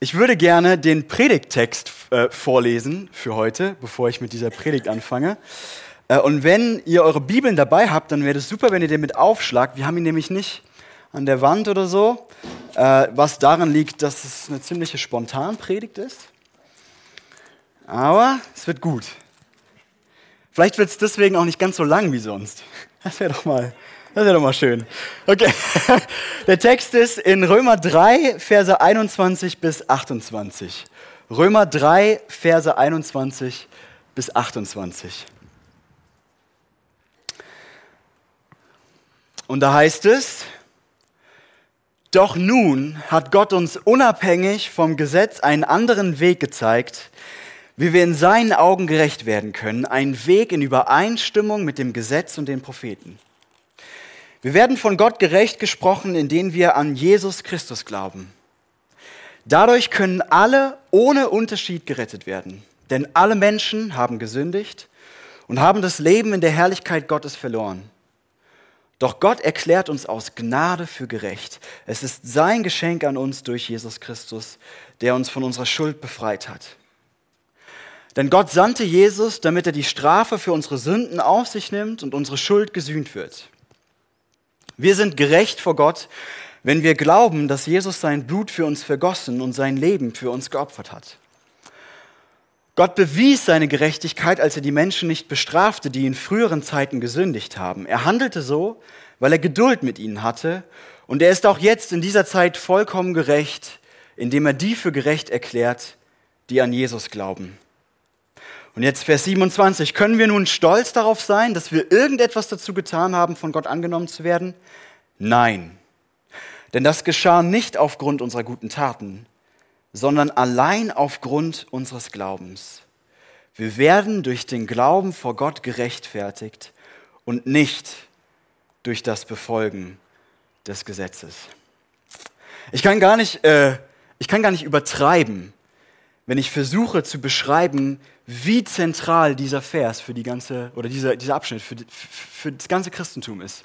Ich würde gerne den Predigttext äh, vorlesen für heute, bevor ich mit dieser Predigt anfange. Äh, und wenn ihr eure Bibeln dabei habt, dann wäre es super, wenn ihr den mit aufschlagt. Wir haben ihn nämlich nicht an der Wand oder so, äh, was daran liegt, dass es eine ziemliche Spontanpredigt ist. Aber es wird gut. Vielleicht wird es deswegen auch nicht ganz so lang wie sonst. Das wäre doch mal das wäre doch mal schön. Okay. Der Text ist in Römer 3, Verse 21 bis 28. Römer 3, Verse 21 bis 28. Und da heißt es, doch nun hat Gott uns unabhängig vom Gesetz einen anderen Weg gezeigt, wie wir in seinen Augen gerecht werden können, einen Weg in Übereinstimmung mit dem Gesetz und den Propheten. Wir werden von Gott gerecht gesprochen, indem wir an Jesus Christus glauben. Dadurch können alle ohne Unterschied gerettet werden, denn alle Menschen haben gesündigt und haben das Leben in der Herrlichkeit Gottes verloren. Doch Gott erklärt uns aus Gnade für gerecht. Es ist sein Geschenk an uns durch Jesus Christus, der uns von unserer Schuld befreit hat. Denn Gott sandte Jesus, damit er die Strafe für unsere Sünden auf sich nimmt und unsere Schuld gesühnt wird. Wir sind gerecht vor Gott, wenn wir glauben, dass Jesus sein Blut für uns vergossen und sein Leben für uns geopfert hat. Gott bewies seine Gerechtigkeit, als er die Menschen nicht bestrafte, die in früheren Zeiten gesündigt haben. Er handelte so, weil er Geduld mit ihnen hatte, und er ist auch jetzt in dieser Zeit vollkommen gerecht, indem er die für gerecht erklärt, die an Jesus glauben. Und jetzt Vers 27. Können wir nun stolz darauf sein, dass wir irgendetwas dazu getan haben, von Gott angenommen zu werden? Nein. Denn das geschah nicht aufgrund unserer guten Taten, sondern allein aufgrund unseres Glaubens. Wir werden durch den Glauben vor Gott gerechtfertigt und nicht durch das Befolgen des Gesetzes. Ich kann gar nicht, äh, ich kann gar nicht übertreiben, wenn ich versuche zu beschreiben, wie zentral dieser Vers für die ganze, oder dieser, dieser Abschnitt für, für das ganze Christentum ist.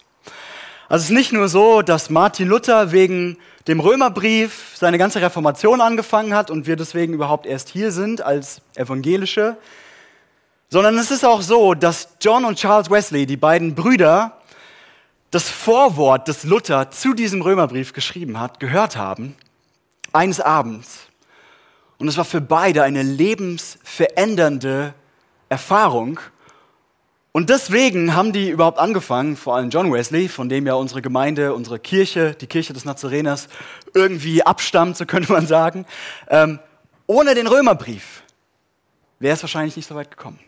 Also es ist nicht nur so, dass Martin Luther wegen dem Römerbrief seine ganze Reformation angefangen hat und wir deswegen überhaupt erst hier sind als Evangelische, sondern es ist auch so, dass John und Charles Wesley, die beiden Brüder, das Vorwort, das Luther zu diesem Römerbrief geschrieben hat, gehört haben, eines Abends. Und es war für beide eine lebensverändernde Erfahrung. Und deswegen haben die überhaupt angefangen, vor allem John Wesley, von dem ja unsere Gemeinde, unsere Kirche, die Kirche des Nazareners irgendwie abstammt, so könnte man sagen. Ähm, ohne den Römerbrief wäre es wahrscheinlich nicht so weit gekommen.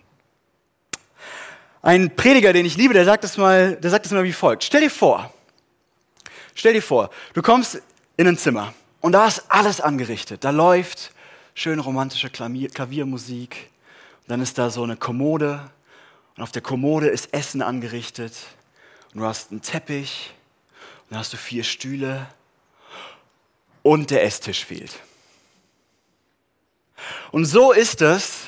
Ein Prediger, den ich liebe, der sagt es mal, der sagt es mal wie folgt. Stell dir vor, stell dir vor, du kommst in ein Zimmer und da ist alles angerichtet. Da läuft schön romantische Klaviermusik. Und dann ist da so eine Kommode und auf der Kommode ist Essen angerichtet. Und du hast einen Teppich und dann hast du vier Stühle und der Esstisch fehlt. Und so ist es,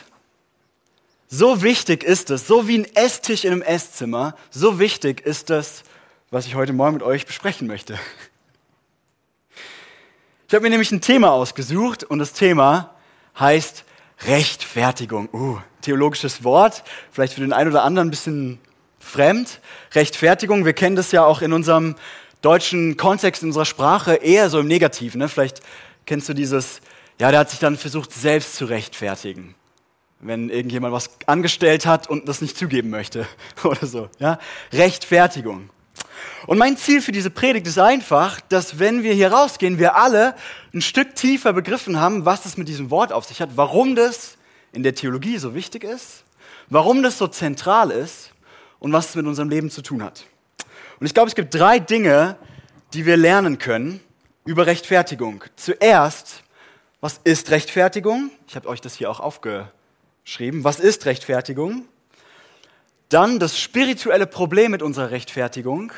so wichtig ist es, so wie ein Esstisch in einem Esszimmer, so wichtig ist es, was ich heute Morgen mit euch besprechen möchte. Ich habe mir nämlich ein Thema ausgesucht und das Thema heißt Rechtfertigung. Uh, theologisches Wort, vielleicht für den einen oder anderen ein bisschen fremd. Rechtfertigung, wir kennen das ja auch in unserem deutschen Kontext, in unserer Sprache eher so im Negativen. Ne? Vielleicht kennst du dieses, ja, der hat sich dann versucht, selbst zu rechtfertigen. Wenn irgendjemand was angestellt hat und das nicht zugeben möchte oder so. Ja? Rechtfertigung. Und mein Ziel für diese Predigt ist einfach, dass wenn wir hier rausgehen, wir alle ein Stück tiefer begriffen haben, was es mit diesem Wort auf sich hat, warum das in der Theologie so wichtig ist, warum das so zentral ist und was es mit unserem Leben zu tun hat. Und ich glaube, es gibt drei Dinge, die wir lernen können über Rechtfertigung. Zuerst, was ist Rechtfertigung? Ich habe euch das hier auch aufgeschrieben. Was ist Rechtfertigung? Dann das spirituelle Problem mit unserer Rechtfertigung.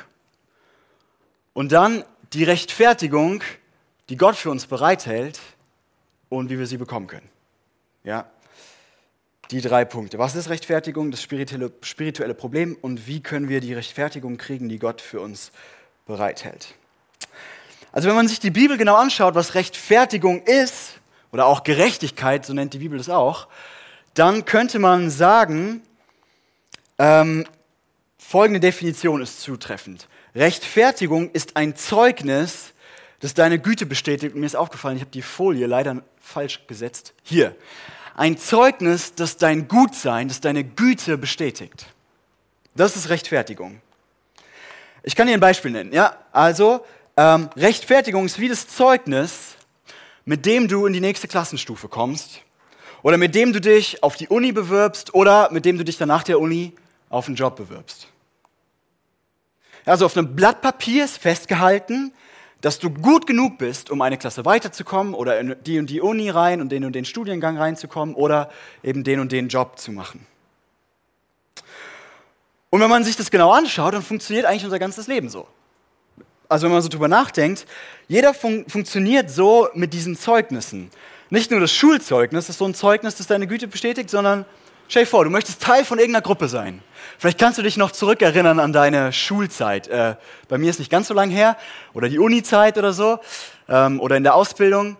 Und dann die Rechtfertigung, die Gott für uns bereithält und wie wir sie bekommen können. Ja, die drei Punkte. Was ist Rechtfertigung, das spirituelle, spirituelle Problem und wie können wir die Rechtfertigung kriegen, die Gott für uns bereithält? Also wenn man sich die Bibel genau anschaut, was Rechtfertigung ist oder auch Gerechtigkeit, so nennt die Bibel das auch, dann könnte man sagen, ähm, folgende Definition ist zutreffend. Rechtfertigung ist ein Zeugnis, das deine Güte bestätigt. Und mir ist aufgefallen, ich habe die Folie leider falsch gesetzt. Hier. Ein Zeugnis, das dein Gutsein, das deine Güte bestätigt. Das ist Rechtfertigung. Ich kann dir ein Beispiel nennen. Ja, also ähm, Rechtfertigung ist wie das Zeugnis, mit dem du in die nächste Klassenstufe kommst oder mit dem du dich auf die Uni bewirbst oder mit dem du dich dann nach der Uni auf einen Job bewirbst. Also auf einem Blatt Papier ist festgehalten, dass du gut genug bist, um eine Klasse weiterzukommen oder in die und die Uni rein und den und den Studiengang reinzukommen oder eben den und den Job zu machen. Und wenn man sich das genau anschaut, dann funktioniert eigentlich unser ganzes Leben so. Also wenn man so drüber nachdenkt, jeder fun funktioniert so mit diesen Zeugnissen. Nicht nur das Schulzeugnis ist so ein Zeugnis, das deine Güte bestätigt, sondern stell dir vor, du möchtest Teil von irgendeiner Gruppe sein. Vielleicht kannst du dich noch zurückerinnern an deine Schulzeit. Äh, bei mir ist nicht ganz so lang her. Oder die Uni-Zeit oder so. Ähm, oder in der Ausbildung.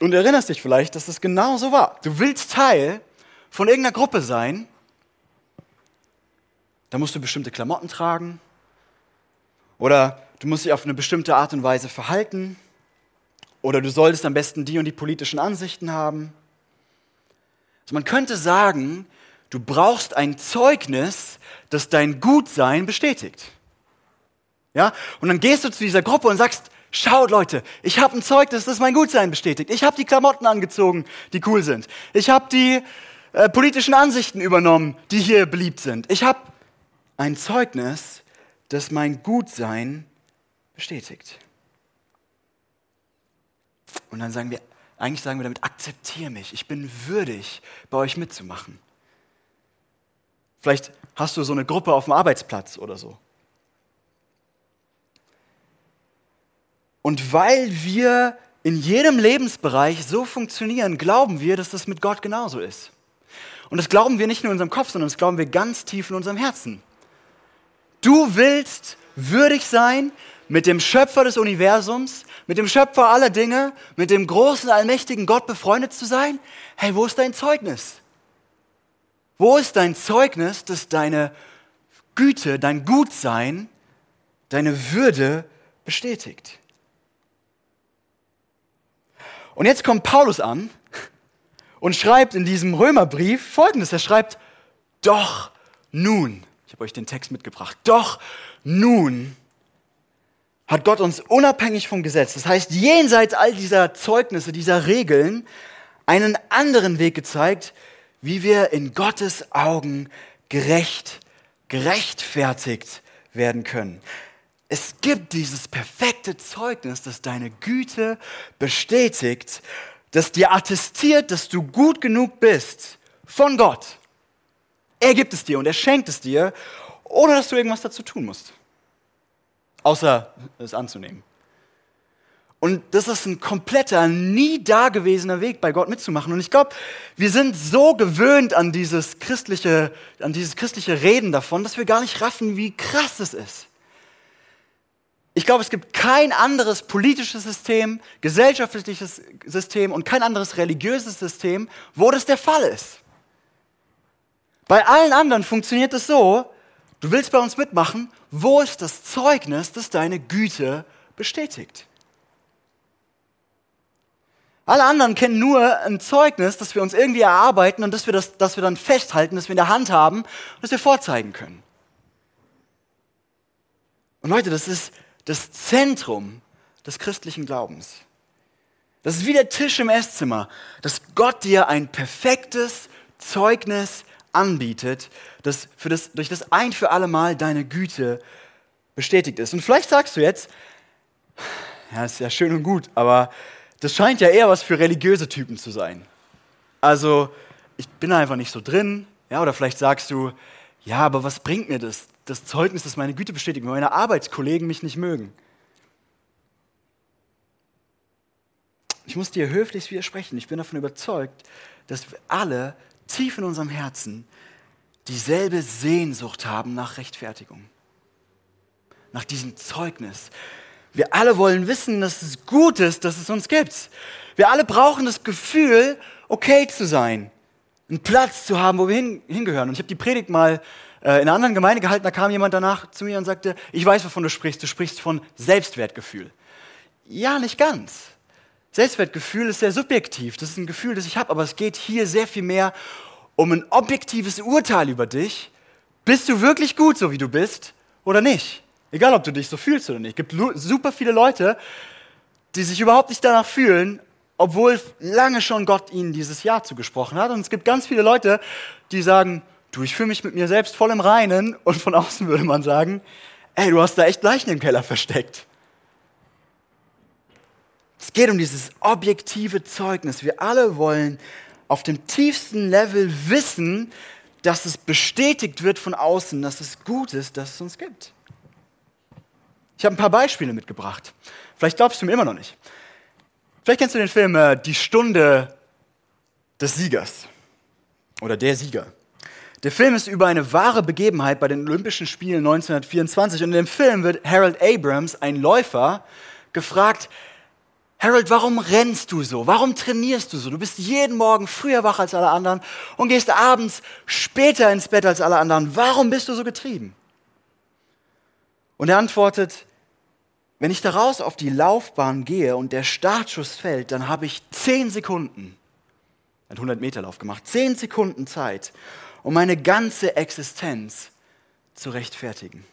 Und erinnerst dich vielleicht, dass das genau so war. Du willst Teil von irgendeiner Gruppe sein. Da musst du bestimmte Klamotten tragen. Oder du musst dich auf eine bestimmte Art und Weise verhalten. Oder du solltest am besten die und die politischen Ansichten haben. Also man könnte sagen, du brauchst ein Zeugnis, das dein Gutsein bestätigt. Ja? Und dann gehst du zu dieser Gruppe und sagst, schaut Leute, ich habe ein Zeugnis, das mein Gutsein bestätigt. Ich habe die Klamotten angezogen, die cool sind. Ich habe die äh, politischen Ansichten übernommen, die hier beliebt sind. Ich habe ein Zeugnis, das mein Gutsein bestätigt. Und dann sagen wir, eigentlich sagen wir damit, akzeptiere mich, ich bin würdig, bei euch mitzumachen. Vielleicht hast du so eine Gruppe auf dem Arbeitsplatz oder so. Und weil wir in jedem Lebensbereich so funktionieren, glauben wir, dass das mit Gott genauso ist. Und das glauben wir nicht nur in unserem Kopf, sondern das glauben wir ganz tief in unserem Herzen. Du willst würdig sein, mit dem Schöpfer des Universums, mit dem Schöpfer aller Dinge, mit dem großen, allmächtigen Gott befreundet zu sein? Hey, wo ist dein Zeugnis? Wo ist dein Zeugnis, dass deine Güte, dein Gutsein, deine Würde bestätigt? Und jetzt kommt Paulus an und schreibt in diesem Römerbrief folgendes. Er schreibt, doch nun, ich habe euch den Text mitgebracht, doch nun hat Gott uns unabhängig vom Gesetz, das heißt jenseits all dieser Zeugnisse, dieser Regeln, einen anderen Weg gezeigt, wie wir in Gottes Augen gerecht, gerechtfertigt werden können. Es gibt dieses perfekte Zeugnis, das deine Güte bestätigt, das dir attestiert, dass du gut genug bist von Gott. Er gibt es dir und er schenkt es dir, ohne dass du irgendwas dazu tun musst außer es anzunehmen. Und das ist ein kompletter, nie dagewesener Weg, bei Gott mitzumachen. Und ich glaube, wir sind so gewöhnt an dieses christliche, an dieses christliche Reden davon, dass wir gar nicht raffen, wie krass es ist. Ich glaube, es gibt kein anderes politisches System, gesellschaftliches System und kein anderes religiöses System, wo das der Fall ist. Bei allen anderen funktioniert es so, du willst bei uns mitmachen wo ist das Zeugnis, das deine Güte bestätigt? Alle anderen kennen nur ein Zeugnis, das wir uns irgendwie erarbeiten und das wir, das, das wir dann festhalten, das wir in der Hand haben und das wir vorzeigen können. Und Leute, das ist das Zentrum des christlichen Glaubens. Das ist wie der Tisch im Esszimmer, dass Gott dir ein perfektes Zeugnis anbietet, das, für das durch das ein für alle Mal deine Güte bestätigt ist. Und vielleicht sagst du jetzt, ja, ist ja schön und gut, aber das scheint ja eher was für religiöse Typen zu sein. Also, ich bin einfach nicht so drin. Ja, oder vielleicht sagst du, ja, aber was bringt mir das? Das Zeugnis, das meine Güte bestätigt, wenn meine Arbeitskollegen mich nicht mögen. Ich muss dir höflich widersprechen. Ich bin davon überzeugt, dass wir alle tief in unserem Herzen dieselbe Sehnsucht haben nach Rechtfertigung, nach diesem Zeugnis. Wir alle wollen wissen, dass es gut ist, dass es uns gibt. Wir alle brauchen das Gefühl, okay zu sein, einen Platz zu haben, wo wir hin, hingehören. Und ich habe die Predigt mal äh, in einer anderen Gemeinde gehalten, da kam jemand danach zu mir und sagte, ich weiß, wovon du sprichst. Du sprichst von Selbstwertgefühl. Ja, nicht ganz. Selbstwertgefühl ist sehr subjektiv. Das ist ein Gefühl, das ich habe, aber es geht hier sehr viel mehr um ein objektives Urteil über dich. Bist du wirklich gut, so wie du bist, oder nicht? Egal, ob du dich so fühlst oder nicht. Es gibt super viele Leute, die sich überhaupt nicht danach fühlen, obwohl lange schon Gott ihnen dieses Ja zugesprochen hat. Und es gibt ganz viele Leute, die sagen, du, ich fühle mich mit mir selbst voll im Reinen. Und von außen würde man sagen, ey, du hast da echt Leichen im Keller versteckt. Geht um dieses objektive Zeugnis. Wir alle wollen auf dem tiefsten Level wissen, dass es bestätigt wird von außen, dass es gut ist, dass es uns gibt. Ich habe ein paar Beispiele mitgebracht. Vielleicht glaubst du mir immer noch nicht. Vielleicht kennst du den Film äh, Die Stunde des Siegers oder der Sieger. Der Film ist über eine wahre Begebenheit bei den Olympischen Spielen 1924 und in dem Film wird Harold Abrams, ein Läufer, gefragt, Harold, warum rennst du so? Warum trainierst du so? Du bist jeden Morgen früher wach als alle anderen und gehst abends später ins Bett als alle anderen. Warum bist du so getrieben? Und er antwortet, wenn ich daraus auf die Laufbahn gehe und der Startschuss fällt, dann habe ich zehn Sekunden, ein 100 Meter Lauf gemacht, zehn Sekunden Zeit, um meine ganze Existenz zu rechtfertigen.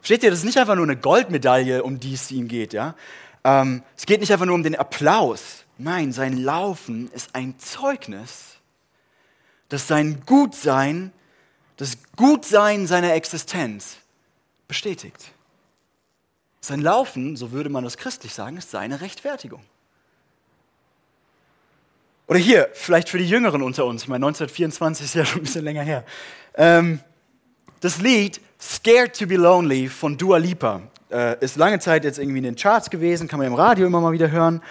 Versteht ihr, das ist nicht einfach nur eine Goldmedaille, um die es ihm geht, ja? Ähm, es geht nicht einfach nur um den Applaus. Nein, sein Laufen ist ein Zeugnis, dass sein Gutsein, das Gutsein seiner Existenz bestätigt. Sein Laufen, so würde man das christlich sagen, ist seine Rechtfertigung. Oder hier, vielleicht für die Jüngeren unter uns, ich meine, 1924 ist ja schon ein bisschen länger her. Ähm, das Lied Scared to be Lonely von Dua Lipa äh, ist lange Zeit jetzt irgendwie in den Charts gewesen, kann man im Radio immer mal wieder hören.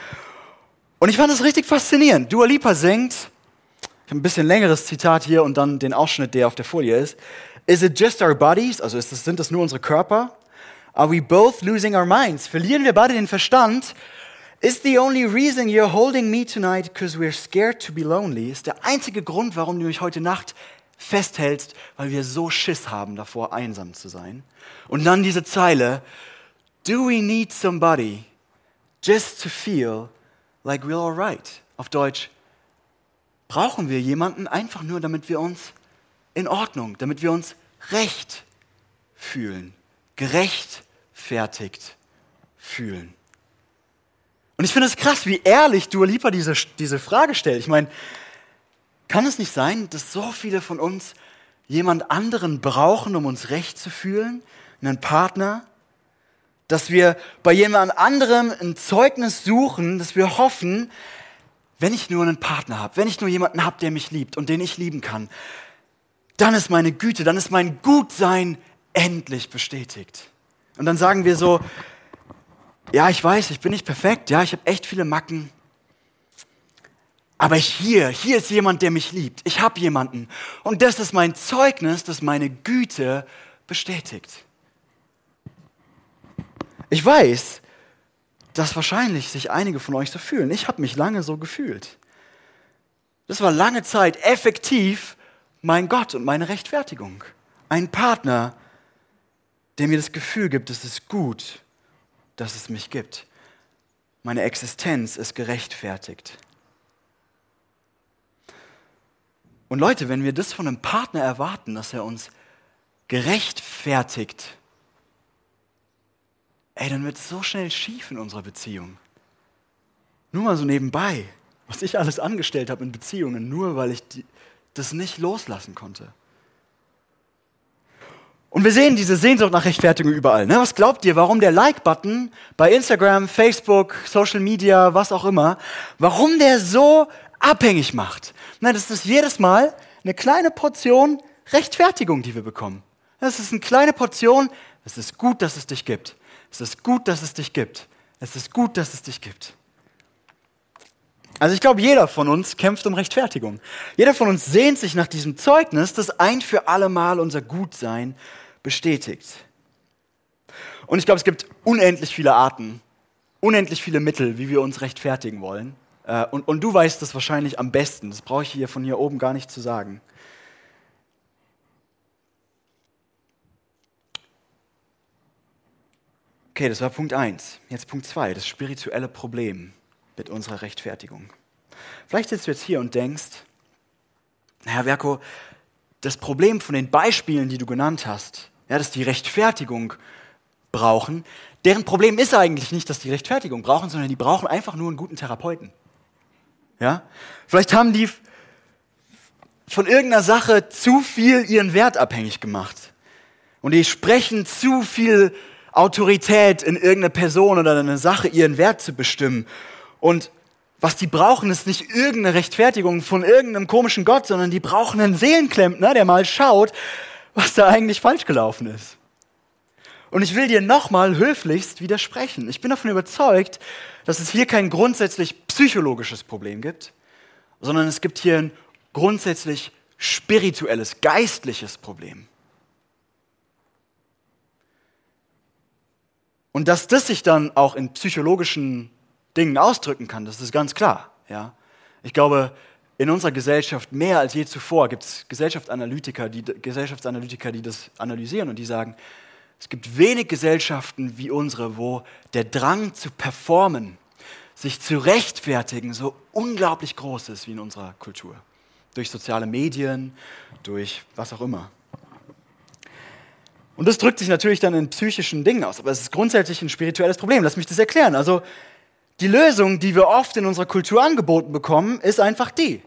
Und ich fand das richtig faszinierend. Dua Lipa singt, ich habe ein bisschen längeres Zitat hier und dann den Ausschnitt, der auf der Folie ist. Is it just our bodies? Also das, sind das nur unsere Körper? Are we both losing our minds? Verlieren wir beide den Verstand? Is the only reason you're holding me tonight because we're scared to be lonely? Ist der einzige Grund, warum du mich heute Nacht festhältst, weil wir so Schiss haben davor, einsam zu sein. Und dann diese Zeile, Do we need somebody just to feel like we're alright? Auf Deutsch, brauchen wir jemanden einfach nur, damit wir uns in Ordnung, damit wir uns recht fühlen, gerechtfertigt fühlen. Und ich finde es krass, wie ehrlich Dua Lipa diese, diese Frage stellt. Ich meine, kann es nicht sein, dass so viele von uns jemand anderen brauchen, um uns recht zu fühlen? Einen Partner? Dass wir bei jemand anderem ein Zeugnis suchen, dass wir hoffen, wenn ich nur einen Partner habe, wenn ich nur jemanden habe, der mich liebt und den ich lieben kann, dann ist meine Güte, dann ist mein Gutsein endlich bestätigt. Und dann sagen wir so, ja, ich weiß, ich bin nicht perfekt, ja, ich habe echt viele Macken, aber hier, hier ist jemand, der mich liebt. Ich habe jemanden. Und das ist mein Zeugnis, das meine Güte bestätigt. Ich weiß, dass wahrscheinlich sich einige von euch so fühlen. Ich habe mich lange so gefühlt. Das war lange Zeit effektiv mein Gott und meine Rechtfertigung. Ein Partner, der mir das Gefühl gibt, es ist gut, dass es mich gibt. Meine Existenz ist gerechtfertigt. Und Leute, wenn wir das von einem Partner erwarten, dass er uns gerechtfertigt, ey, dann wird es so schnell schief in unserer Beziehung. Nur mal so nebenbei, was ich alles angestellt habe in Beziehungen, nur weil ich die, das nicht loslassen konnte. Und wir sehen diese Sehnsucht nach Rechtfertigung überall. Ne? Was glaubt ihr, warum der Like-Button bei Instagram, Facebook, Social Media, was auch immer, warum der so abhängig macht? Nein, das ist jedes Mal eine kleine Portion Rechtfertigung, die wir bekommen. Das ist eine kleine Portion, es ist gut, dass es dich gibt. Es ist gut, dass es dich gibt. Es ist gut, dass es dich gibt. Also ich glaube, jeder von uns kämpft um Rechtfertigung. Jeder von uns sehnt sich nach diesem Zeugnis, das ein für alle Mal unser Gutsein bestätigt. Und ich glaube, es gibt unendlich viele Arten, unendlich viele Mittel, wie wir uns rechtfertigen wollen. Äh, und, und du weißt das wahrscheinlich am besten. Das brauche ich hier von hier oben gar nicht zu sagen. Okay, das war Punkt 1. Jetzt Punkt 2, das spirituelle Problem mit unserer Rechtfertigung. Vielleicht sitzt du jetzt hier und denkst, Herr Verko, das Problem von den Beispielen, die du genannt hast, ja, dass die Rechtfertigung brauchen, deren Problem ist eigentlich nicht, dass die Rechtfertigung brauchen, sondern die brauchen einfach nur einen guten Therapeuten. Ja? Vielleicht haben die von irgendeiner Sache zu viel ihren Wert abhängig gemacht. Und die sprechen zu viel Autorität in irgendeine Person oder eine Sache, ihren Wert zu bestimmen. Und was die brauchen, ist nicht irgendeine Rechtfertigung von irgendeinem komischen Gott, sondern die brauchen einen Seelenklempner, der mal schaut, was da eigentlich falsch gelaufen ist. Und ich will dir nochmal höflichst widersprechen. Ich bin davon überzeugt, dass es hier kein grundsätzlich psychologisches Problem gibt, sondern es gibt hier ein grundsätzlich spirituelles, geistliches Problem. Und dass das sich dann auch in psychologischen Dingen ausdrücken kann, das ist ganz klar. Ja? Ich glaube, in unserer Gesellschaft mehr als je zuvor gibt es Gesellschaftsanalytiker die, Gesellschaftsanalytiker, die das analysieren und die sagen, es gibt wenig Gesellschaften wie unsere, wo der Drang zu performen, sich zu rechtfertigen, so unglaublich groß ist wie in unserer Kultur. Durch soziale Medien, durch was auch immer. Und das drückt sich natürlich dann in psychischen Dingen aus, aber es ist grundsätzlich ein spirituelles Problem. Lass mich das erklären. Also die Lösung, die wir oft in unserer Kultur angeboten bekommen, ist einfach die.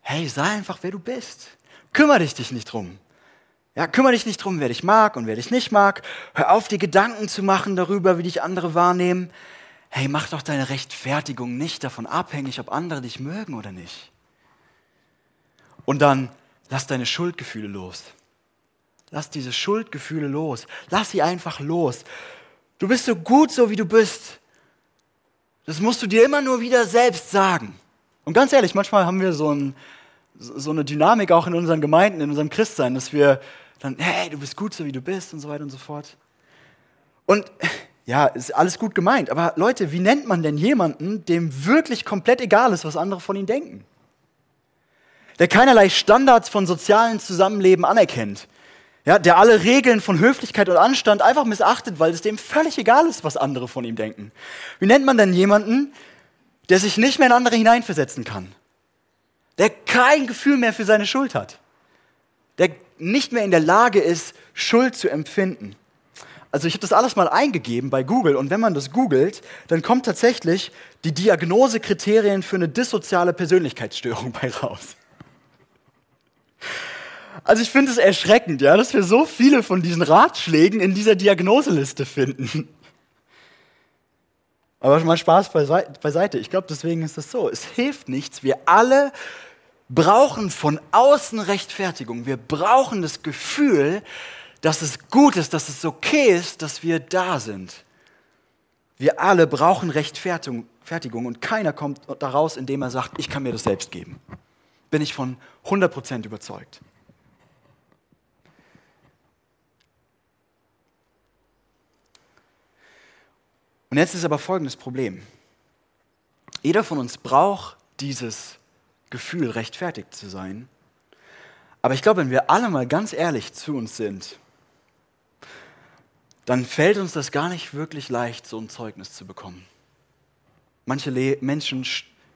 Hey, sei einfach, wer du bist. Kümmere dich dich nicht drum. Ja, kümmere dich nicht drum, wer dich mag und wer dich nicht mag. Hör auf, dir Gedanken zu machen darüber, wie dich andere wahrnehmen. Hey, mach doch deine Rechtfertigung nicht davon abhängig, ob andere dich mögen oder nicht. Und dann lass deine Schuldgefühle los. Lass diese Schuldgefühle los. Lass sie einfach los. Du bist so gut, so wie du bist. Das musst du dir immer nur wieder selbst sagen. Und ganz ehrlich, manchmal haben wir so, ein, so eine Dynamik auch in unseren Gemeinden, in unserem Christsein, dass wir dann, hey, du bist gut so wie du bist und so weiter und so fort. Und ja, ist alles gut gemeint, aber Leute, wie nennt man denn jemanden, dem wirklich komplett egal ist, was andere von ihm denken? Der keinerlei Standards von sozialen Zusammenleben anerkennt. Ja, der alle Regeln von Höflichkeit und Anstand einfach missachtet, weil es dem völlig egal ist, was andere von ihm denken. Wie nennt man denn jemanden, der sich nicht mehr in andere hineinversetzen kann? Der kein Gefühl mehr für seine Schuld hat? Der nicht mehr in der Lage ist, Schuld zu empfinden. Also ich habe das alles mal eingegeben bei Google und wenn man das googelt, dann kommt tatsächlich die Diagnosekriterien für eine dissoziale Persönlichkeitsstörung bei raus. Also ich finde es erschreckend, ja, dass wir so viele von diesen Ratschlägen in dieser Diagnoseliste finden. Aber mal Spaß beiseite. Ich glaube, deswegen ist es so. Es hilft nichts. Wir alle brauchen von außen Rechtfertigung. Wir brauchen das Gefühl, dass es gut ist, dass es okay ist, dass wir da sind. Wir alle brauchen Rechtfertigung und keiner kommt daraus, indem er sagt, ich kann mir das selbst geben. Bin ich von 100% überzeugt. Und jetzt ist aber folgendes Problem. Jeder von uns braucht dieses Gefühl, rechtfertigt zu sein. Aber ich glaube, wenn wir alle mal ganz ehrlich zu uns sind, dann fällt uns das gar nicht wirklich leicht, so ein Zeugnis zu bekommen. Manche Le Menschen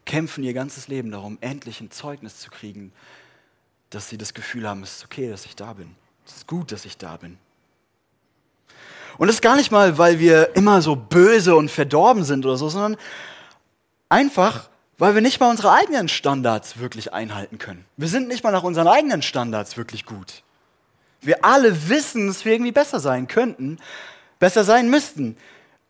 kämpfen ihr ganzes Leben darum, endlich ein Zeugnis zu kriegen, dass sie das Gefühl haben, es ist okay, dass ich da bin. Es ist gut, dass ich da bin. Und das ist gar nicht mal, weil wir immer so böse und verdorben sind oder so, sondern einfach, weil wir nicht mal unsere eigenen Standards wirklich einhalten können. Wir sind nicht mal nach unseren eigenen Standards wirklich gut. Wir alle wissen, dass wir irgendwie besser sein könnten, besser sein müssten.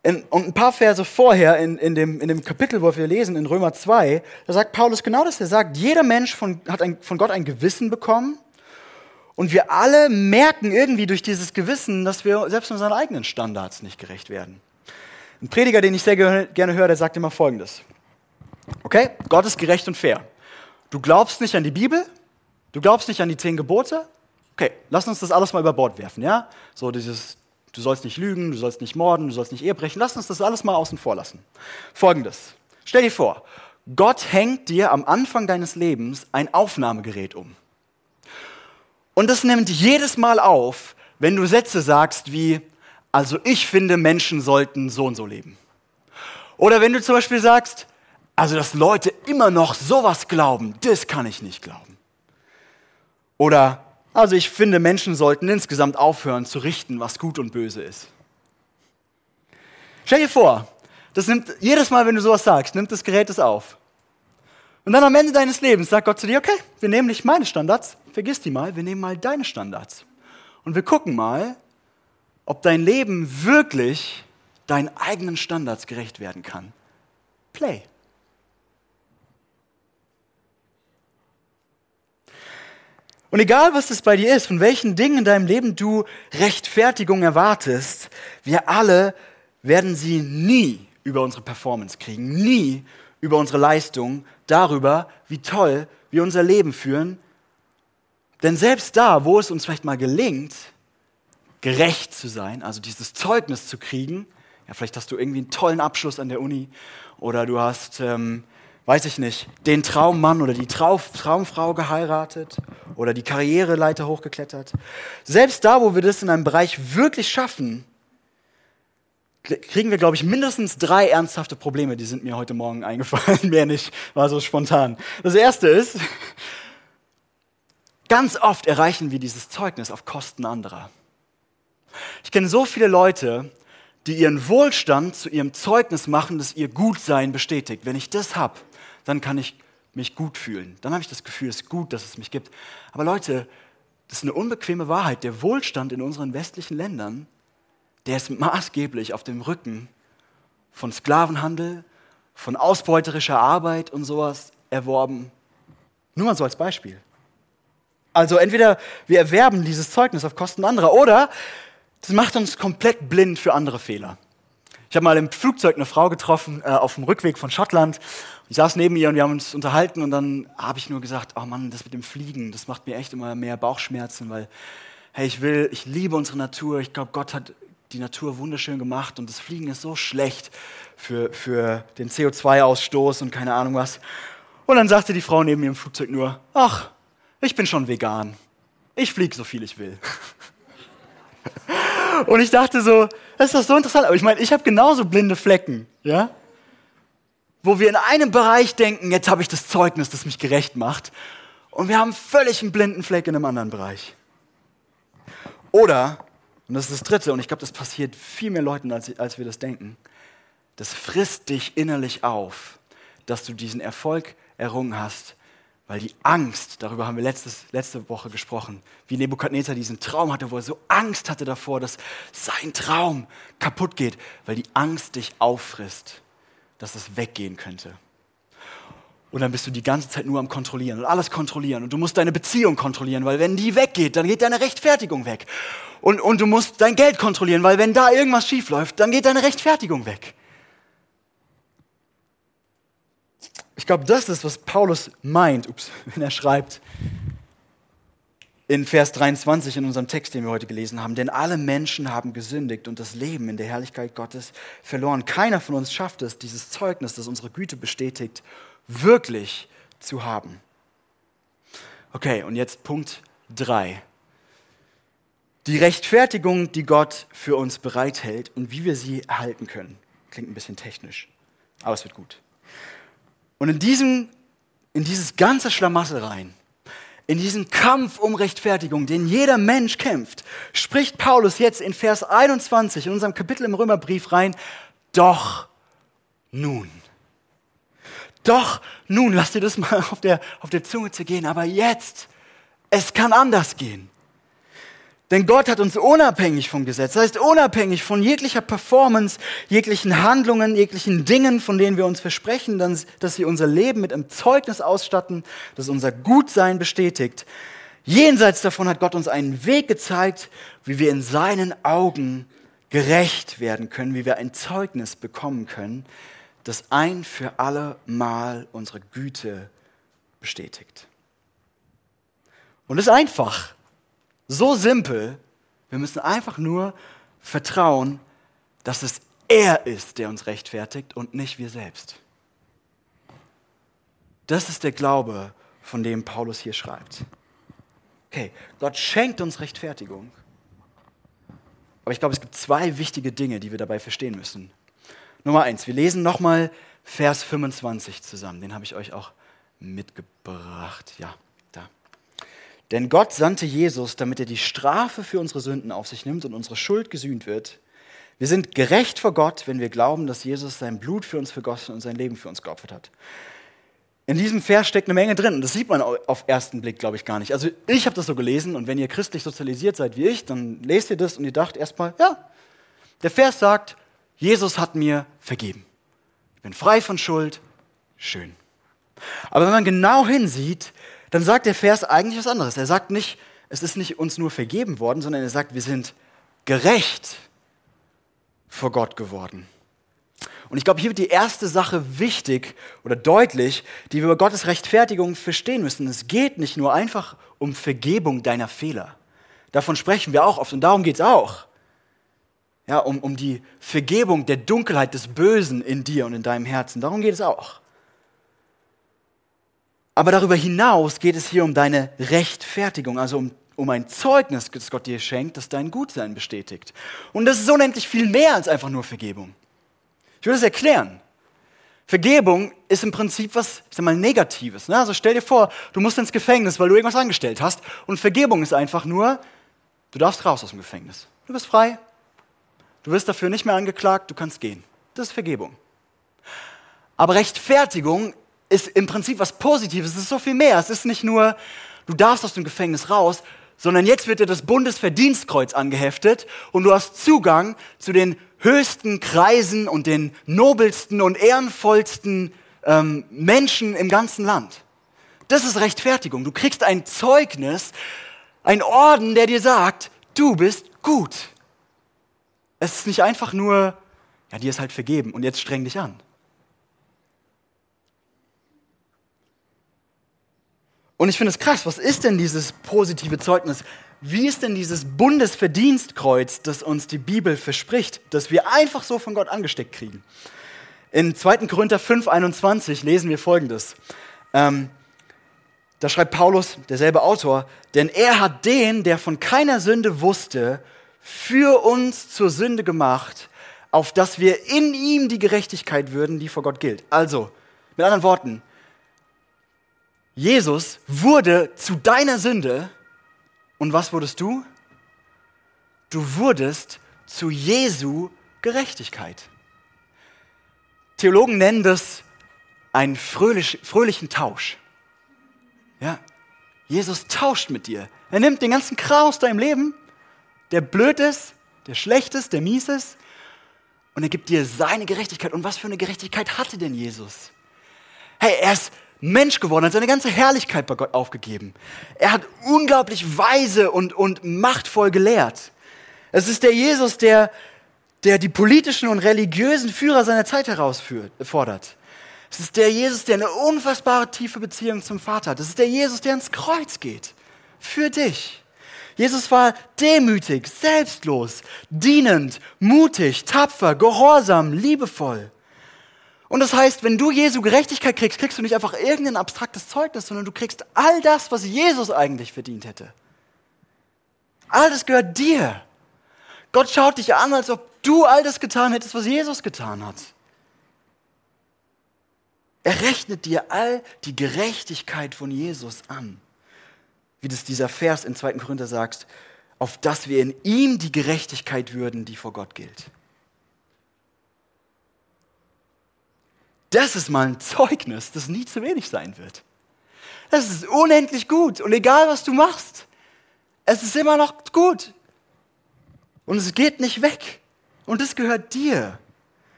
In, und ein paar Verse vorher in, in, dem, in dem Kapitel, wo wir lesen, in Römer 2, da sagt Paulus genau das. Er sagt, jeder Mensch von, hat ein, von Gott ein Gewissen bekommen und wir alle merken irgendwie durch dieses Gewissen, dass wir selbst unseren eigenen Standards nicht gerecht werden. Ein Prediger, den ich sehr gerne höre, der sagt immer Folgendes. Okay? Gott ist gerecht und fair. Du glaubst nicht an die Bibel, du glaubst nicht an die zehn Gebote. Okay, lass uns das alles mal über Bord werfen, ja? So dieses Du sollst nicht lügen, du sollst nicht morden, du sollst nicht Ehe brechen. Lass uns das alles mal außen vor lassen. Folgendes. Stell dir vor, Gott hängt dir am Anfang deines Lebens ein Aufnahmegerät um. Und das nimmt jedes Mal auf, wenn du Sätze sagst wie, also ich finde, Menschen sollten so und so leben. Oder wenn du zum Beispiel sagst, also dass Leute immer noch sowas glauben, das kann ich nicht glauben. Oder, also ich finde, Menschen sollten insgesamt aufhören zu richten, was gut und böse ist. Stell dir vor, das nimmt, jedes Mal, wenn du sowas sagst, nimmt das Gerät es auf. Und dann am Ende deines Lebens sagt Gott zu dir, okay, wir nehmen nicht meine Standards, vergiss die mal, wir nehmen mal deine Standards. Und wir gucken mal, ob dein Leben wirklich deinen eigenen Standards gerecht werden kann. Play. Und egal, was das bei dir ist, von welchen Dingen in deinem Leben du Rechtfertigung erwartest, wir alle werden sie nie über unsere Performance kriegen, nie über unsere Leistung, darüber, wie toll wir unser Leben führen. Denn selbst da, wo es uns vielleicht mal gelingt, gerecht zu sein, also dieses Zeugnis zu kriegen, ja, vielleicht hast du irgendwie einen tollen Abschluss an der Uni oder du hast ähm, weiß ich nicht, den Traummann oder die Traumfrau geheiratet oder die Karriereleiter hochgeklettert. Selbst da, wo wir das in einem Bereich wirklich schaffen, kriegen wir, glaube ich, mindestens drei ernsthafte Probleme. Die sind mir heute Morgen eingefallen, mehr nicht, war so spontan. Das erste ist, ganz oft erreichen wir dieses Zeugnis auf Kosten anderer. Ich kenne so viele Leute, die ihren Wohlstand zu ihrem Zeugnis machen, das ihr Gutsein bestätigt. Wenn ich das habe, dann kann ich mich gut fühlen. Dann habe ich das Gefühl, es ist gut, dass es mich gibt. Aber Leute, das ist eine unbequeme Wahrheit. Der Wohlstand in unseren westlichen Ländern, der ist maßgeblich auf dem Rücken von Sklavenhandel, von ausbeuterischer Arbeit und sowas erworben. Nur mal so als Beispiel. Also entweder wir erwerben dieses Zeugnis auf Kosten anderer oder das macht uns komplett blind für andere Fehler. Ich habe mal im Flugzeug eine Frau getroffen äh, auf dem Rückweg von Schottland. Ich saß neben ihr und wir haben uns unterhalten und dann habe ich nur gesagt, oh Mann, das mit dem Fliegen, das macht mir echt immer mehr Bauchschmerzen, weil hey, ich will, ich liebe unsere Natur. Ich glaube, Gott hat die Natur wunderschön gemacht und das Fliegen ist so schlecht für, für den CO2-Ausstoß und keine Ahnung was. Und dann sagte die Frau neben mir im Flugzeug nur, ach, ich bin schon vegan. Ich fliege so viel ich will. Und ich dachte so, das ist doch so interessant. Aber ich meine, ich habe genauso blinde Flecken, ja? Wo wir in einem Bereich denken, jetzt habe ich das Zeugnis, das mich gerecht macht. Und wir haben völlig einen blinden Fleck in einem anderen Bereich. Oder, und das ist das Dritte, und ich glaube, das passiert viel mehr Leuten, als, als wir das denken, das frisst dich innerlich auf, dass du diesen Erfolg errungen hast, weil die Angst, darüber haben wir letztes, letzte Woche gesprochen, wie Nebukadnezar diesen Traum hatte, wo er so Angst hatte davor, dass sein Traum kaputt geht, weil die Angst dich auffrisst, dass es weggehen könnte. Und dann bist du die ganze Zeit nur am Kontrollieren und alles kontrollieren. Und du musst deine Beziehung kontrollieren, weil wenn die weggeht, dann geht deine Rechtfertigung weg. Und, und du musst dein Geld kontrollieren, weil wenn da irgendwas schief läuft, dann geht deine Rechtfertigung weg. Ich glaube, das ist, was Paulus meint, ups, wenn er schreibt in Vers 23 in unserem Text, den wir heute gelesen haben. Denn alle Menschen haben gesündigt und das Leben in der Herrlichkeit Gottes verloren. Keiner von uns schafft es, dieses Zeugnis, das unsere Güte bestätigt, wirklich zu haben. Okay, und jetzt Punkt 3. Die Rechtfertigung, die Gott für uns bereithält und wie wir sie erhalten können. Klingt ein bisschen technisch, aber es wird gut. Und in, diesem, in dieses ganze Schlamassel rein, in diesen Kampf um Rechtfertigung, den jeder Mensch kämpft, spricht Paulus jetzt in Vers 21 in unserem Kapitel im Römerbrief rein, doch nun. Doch nun, lass dir das mal auf der, auf der Zunge zu gehen, aber jetzt, es kann anders gehen. Denn Gott hat uns unabhängig vom Gesetz, das heißt unabhängig von jeglicher Performance, jeglichen Handlungen, jeglichen Dingen, von denen wir uns versprechen, dass sie unser Leben mit einem Zeugnis ausstatten, das unser Gutsein bestätigt. Jenseits davon hat Gott uns einen Weg gezeigt, wie wir in seinen Augen gerecht werden können, wie wir ein Zeugnis bekommen können, das ein für alle Mal unsere Güte bestätigt. Und es ist einfach. So simpel. Wir müssen einfach nur vertrauen, dass es er ist, der uns rechtfertigt und nicht wir selbst. Das ist der Glaube, von dem Paulus hier schreibt. Okay, Gott schenkt uns Rechtfertigung. Aber ich glaube, es gibt zwei wichtige Dinge, die wir dabei verstehen müssen. Nummer eins, wir lesen nochmal Vers 25 zusammen. Den habe ich euch auch mitgebracht. Ja. Denn Gott sandte Jesus, damit er die Strafe für unsere Sünden auf sich nimmt und unsere Schuld gesühnt wird. Wir sind gerecht vor Gott, wenn wir glauben, dass Jesus sein Blut für uns vergossen und sein Leben für uns geopfert hat. In diesem Vers steckt eine Menge drin und das sieht man auf ersten Blick, glaube ich, gar nicht. Also ich habe das so gelesen und wenn ihr christlich sozialisiert seid wie ich, dann lest ihr das und ihr dacht erstmal, ja, der Vers sagt, Jesus hat mir vergeben. Ich bin frei von Schuld, schön. Aber wenn man genau hinsieht, dann sagt der Vers eigentlich was anderes. Er sagt nicht, es ist nicht uns nur vergeben worden, sondern er sagt, wir sind gerecht vor Gott geworden. Und ich glaube, hier wird die erste Sache wichtig oder deutlich, die wir über Gottes Rechtfertigung verstehen müssen. Es geht nicht nur einfach um Vergebung deiner Fehler. Davon sprechen wir auch oft und darum geht es auch. Ja, um, um die Vergebung der Dunkelheit des Bösen in dir und in deinem Herzen. Darum geht es auch. Aber darüber hinaus geht es hier um deine Rechtfertigung, also um, um ein Zeugnis, das Gott dir schenkt, das dein Gutsein bestätigt. Und das ist unendlich viel mehr als einfach nur Vergebung. Ich will das erklären. Vergebung ist im Prinzip was, ich sag mal, Negatives. Ne? Also stell dir vor, du musst ins Gefängnis, weil du irgendwas angestellt hast. Und Vergebung ist einfach nur, du darfst raus aus dem Gefängnis. Du bist frei. Du wirst dafür nicht mehr angeklagt, du kannst gehen. Das ist Vergebung. Aber Rechtfertigung ist im Prinzip was Positives. Es ist so viel mehr. Es ist nicht nur, du darfst aus dem Gefängnis raus, sondern jetzt wird dir das Bundesverdienstkreuz angeheftet und du hast Zugang zu den höchsten Kreisen und den nobelsten und ehrenvollsten ähm, Menschen im ganzen Land. Das ist Rechtfertigung. Du kriegst ein Zeugnis, ein Orden, der dir sagt, du bist gut. Es ist nicht einfach nur, ja, dir ist halt vergeben und jetzt streng dich an. Und ich finde es krass, was ist denn dieses positive Zeugnis? Wie ist denn dieses Bundesverdienstkreuz, das uns die Bibel verspricht, dass wir einfach so von Gott angesteckt kriegen? In 2. Korinther 5, 21 lesen wir folgendes. Ähm, da schreibt Paulus, derselbe Autor, denn er hat den, der von keiner Sünde wusste, für uns zur Sünde gemacht, auf dass wir in ihm die Gerechtigkeit würden, die vor Gott gilt. Also, mit anderen Worten, Jesus wurde zu deiner Sünde, und was wurdest du? Du wurdest zu Jesu Gerechtigkeit. Theologen nennen das einen fröhlich, fröhlichen Tausch. Ja, Jesus tauscht mit dir. Er nimmt den ganzen Kram aus deinem Leben, der blöd ist, der schlecht ist, der mies ist, und er gibt dir seine Gerechtigkeit. Und was für eine Gerechtigkeit hatte denn Jesus? Hey, er ist Mensch geworden, hat seine ganze Herrlichkeit bei Gott aufgegeben. Er hat unglaublich weise und, und machtvoll gelehrt. Es ist der Jesus, der, der die politischen und religiösen Führer seiner Zeit herausfordert. Es ist der Jesus, der eine unfassbare tiefe Beziehung zum Vater hat. Es ist der Jesus, der ans Kreuz geht. Für dich. Jesus war demütig, selbstlos, dienend, mutig, tapfer, gehorsam, liebevoll. Und das heißt, wenn du Jesu Gerechtigkeit kriegst, kriegst du nicht einfach irgendein abstraktes Zeugnis, sondern du kriegst all das, was Jesus eigentlich verdient hätte. All das gehört dir. Gott schaut dich an, als ob du all das getan hättest, was Jesus getan hat. Er rechnet dir all die Gerechtigkeit von Jesus an. Wie das dieser Vers in 2. Korinther sagt, auf dass wir in ihm die Gerechtigkeit würden, die vor Gott gilt. Das ist mal ein Zeugnis, das nie zu wenig sein wird. Das ist unendlich gut und egal was du machst, es ist immer noch gut. Und es geht nicht weg. Und es gehört dir.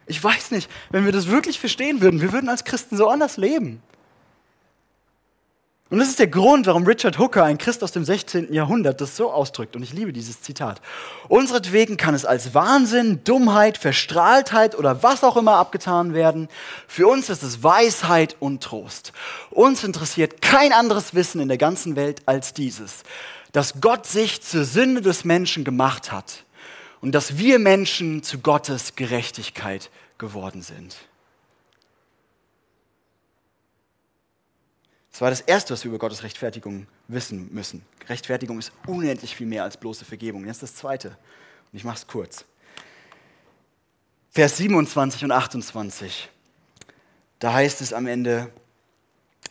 Ich weiß nicht, wenn wir das wirklich verstehen würden, wir würden als Christen so anders leben. Und das ist der Grund, warum Richard Hooker, ein Christ aus dem 16. Jahrhundert, das so ausdrückt. Und ich liebe dieses Zitat. Unseretwegen kann es als Wahnsinn, Dummheit, Verstrahltheit oder was auch immer abgetan werden. Für uns ist es Weisheit und Trost. Uns interessiert kein anderes Wissen in der ganzen Welt als dieses, dass Gott sich zur Sünde des Menschen gemacht hat und dass wir Menschen zu Gottes Gerechtigkeit geworden sind. Das war das Erste, was wir über Gottes Rechtfertigung wissen müssen. Rechtfertigung ist unendlich viel mehr als bloße Vergebung. Jetzt das Zweite. Und ich mache es kurz. Vers 27 und 28. Da heißt es am Ende,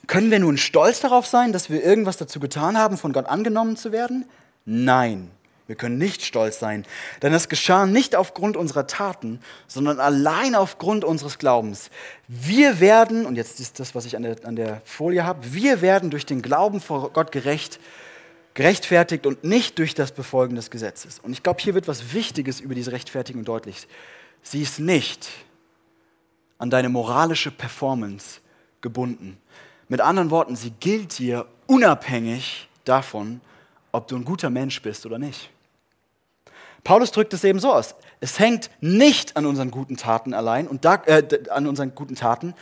können wir nun stolz darauf sein, dass wir irgendwas dazu getan haben, von Gott angenommen zu werden? Nein, wir können nicht stolz sein, denn es geschah nicht aufgrund unserer Taten, sondern allein aufgrund unseres Glaubens. Wir werden, und jetzt ist das, was ich an der, an der Folie habe, wir werden durch den Glauben vor Gott gerecht, gerechtfertigt und nicht durch das Befolgen des Gesetzes. Und ich glaube, hier wird was Wichtiges über diese Rechtfertigung deutlich. Sie ist nicht an deine moralische Performance gebunden. Mit anderen Worten, sie gilt dir unabhängig davon, ob du ein guter Mensch bist oder nicht. Paulus drückt es eben so aus. Es hängt nicht an unseren guten Taten allein und da, äh, an unseren guten Taten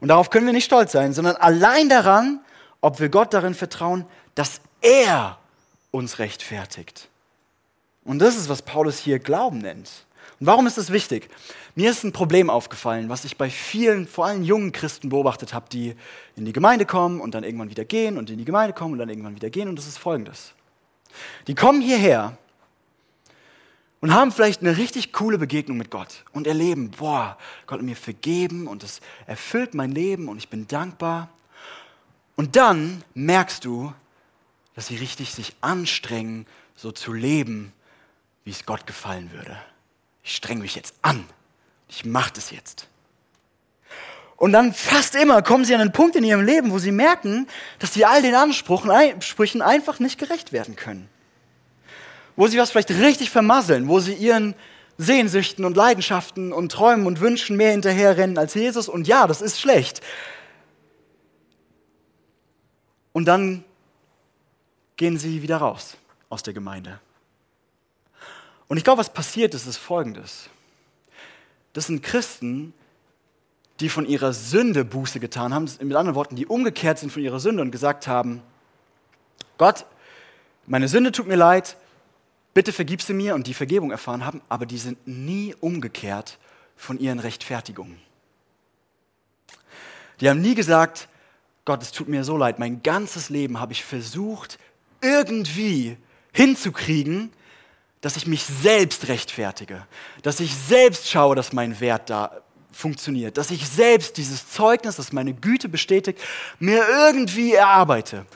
und darauf können wir nicht stolz sein, sondern allein daran, ob wir Gott darin vertrauen, dass er uns rechtfertigt. Und das ist, was Paulus hier Glauben nennt. Und warum ist das wichtig? Mir ist ein Problem aufgefallen, was ich bei vielen, vor allem jungen Christen beobachtet habe, die in die Gemeinde kommen und dann irgendwann wieder gehen und in die Gemeinde kommen und dann irgendwann wieder gehen. Und das ist folgendes. Die kommen hierher und haben vielleicht eine richtig coole Begegnung mit Gott und erleben, boah, Gott hat mir vergeben und es erfüllt mein Leben und ich bin dankbar. Und dann merkst du, dass sie richtig sich anstrengen, so zu leben, wie es Gott gefallen würde. Ich strenge mich jetzt an. Ich mache das jetzt. Und dann fast immer kommen sie an einen Punkt in ihrem Leben, wo sie merken, dass sie all den Ansprüchen einfach nicht gerecht werden können wo sie was vielleicht richtig vermasseln, wo sie ihren Sehnsüchten und Leidenschaften und Träumen und Wünschen mehr hinterherrennen als Jesus. Und ja, das ist schlecht. Und dann gehen sie wieder raus aus der Gemeinde. Und ich glaube, was passiert ist, ist Folgendes. Das sind Christen, die von ihrer Sünde Buße getan haben, mit anderen Worten, die umgekehrt sind von ihrer Sünde und gesagt haben, Gott, meine Sünde tut mir leid, bitte vergib sie mir und die Vergebung erfahren haben, aber die sind nie umgekehrt von ihren Rechtfertigungen. Die haben nie gesagt, Gott, es tut mir so leid, mein ganzes Leben habe ich versucht, irgendwie hinzukriegen, dass ich mich selbst rechtfertige, dass ich selbst schaue, dass mein Wert da funktioniert, dass ich selbst dieses Zeugnis, das meine Güte bestätigt, mir irgendwie erarbeite.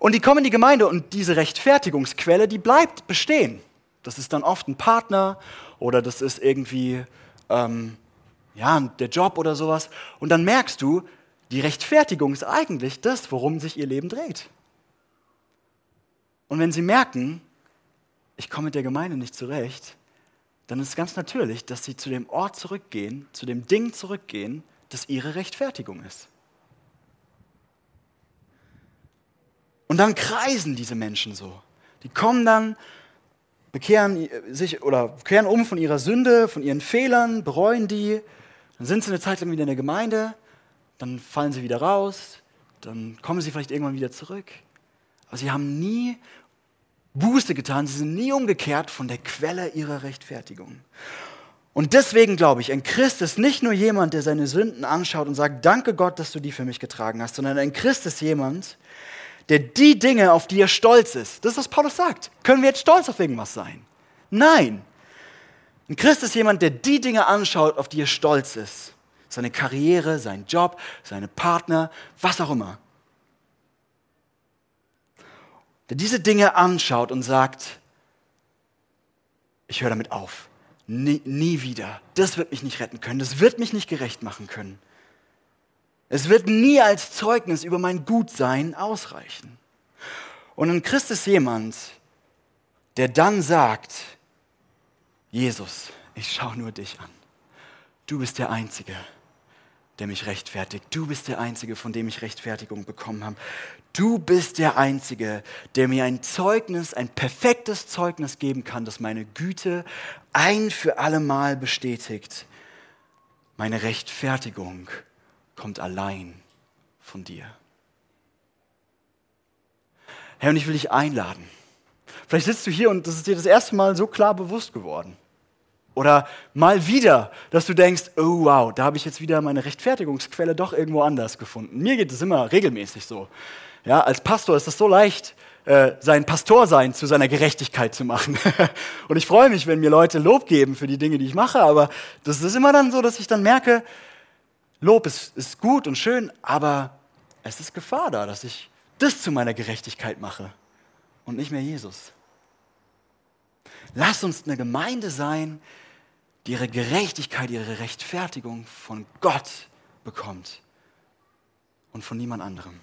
Und die kommen in die Gemeinde und diese Rechtfertigungsquelle, die bleibt bestehen. Das ist dann oft ein Partner oder das ist irgendwie ähm, ja, der Job oder sowas. Und dann merkst du, die Rechtfertigung ist eigentlich das, worum sich ihr Leben dreht. Und wenn sie merken, ich komme mit der Gemeinde nicht zurecht, dann ist es ganz natürlich, dass sie zu dem Ort zurückgehen, zu dem Ding zurückgehen, das ihre Rechtfertigung ist. Und dann kreisen diese Menschen so. Die kommen dann, bekehren sich oder kehren um von ihrer Sünde, von ihren Fehlern, bereuen die. Dann sind sie eine Zeit lang wieder in der Gemeinde, dann fallen sie wieder raus, dann kommen sie vielleicht irgendwann wieder zurück. Aber sie haben nie Buße getan, sie sind nie umgekehrt von der Quelle ihrer Rechtfertigung. Und deswegen glaube ich, ein Christ ist nicht nur jemand, der seine Sünden anschaut und sagt, danke Gott, dass du die für mich getragen hast, sondern ein Christ ist jemand, der die Dinge, auf die er stolz ist, das ist, was Paulus sagt. Können wir jetzt stolz auf irgendwas sein? Nein. Ein Christ ist jemand, der die Dinge anschaut, auf die er stolz ist. Seine Karriere, sein Job, seine Partner, was auch immer. Der diese Dinge anschaut und sagt, ich höre damit auf. Nie, nie wieder. Das wird mich nicht retten können. Das wird mich nicht gerecht machen können. Es wird nie als Zeugnis über mein Gutsein ausreichen. Und ein Christ ist jemand, der dann sagt, Jesus, ich schaue nur dich an. Du bist der Einzige, der mich rechtfertigt. Du bist der Einzige, von dem ich Rechtfertigung bekommen habe. Du bist der Einzige, der mir ein Zeugnis, ein perfektes Zeugnis geben kann, das meine Güte ein für allemal bestätigt. Meine Rechtfertigung kommt allein von dir. Herr, und ich will dich einladen. Vielleicht sitzt du hier und das ist dir das erste Mal so klar bewusst geworden. Oder mal wieder, dass du denkst, oh wow, da habe ich jetzt wieder meine Rechtfertigungsquelle doch irgendwo anders gefunden. Mir geht es immer regelmäßig so. Ja, als Pastor ist es so leicht, äh, sein Pastorsein zu seiner Gerechtigkeit zu machen. und ich freue mich, wenn mir Leute Lob geben für die Dinge, die ich mache, aber das ist immer dann so, dass ich dann merke, Lob ist, ist gut und schön, aber es ist Gefahr da, dass ich das zu meiner Gerechtigkeit mache und nicht mehr Jesus. Lass uns eine Gemeinde sein, die ihre Gerechtigkeit, ihre Rechtfertigung von Gott bekommt und von niemand anderem.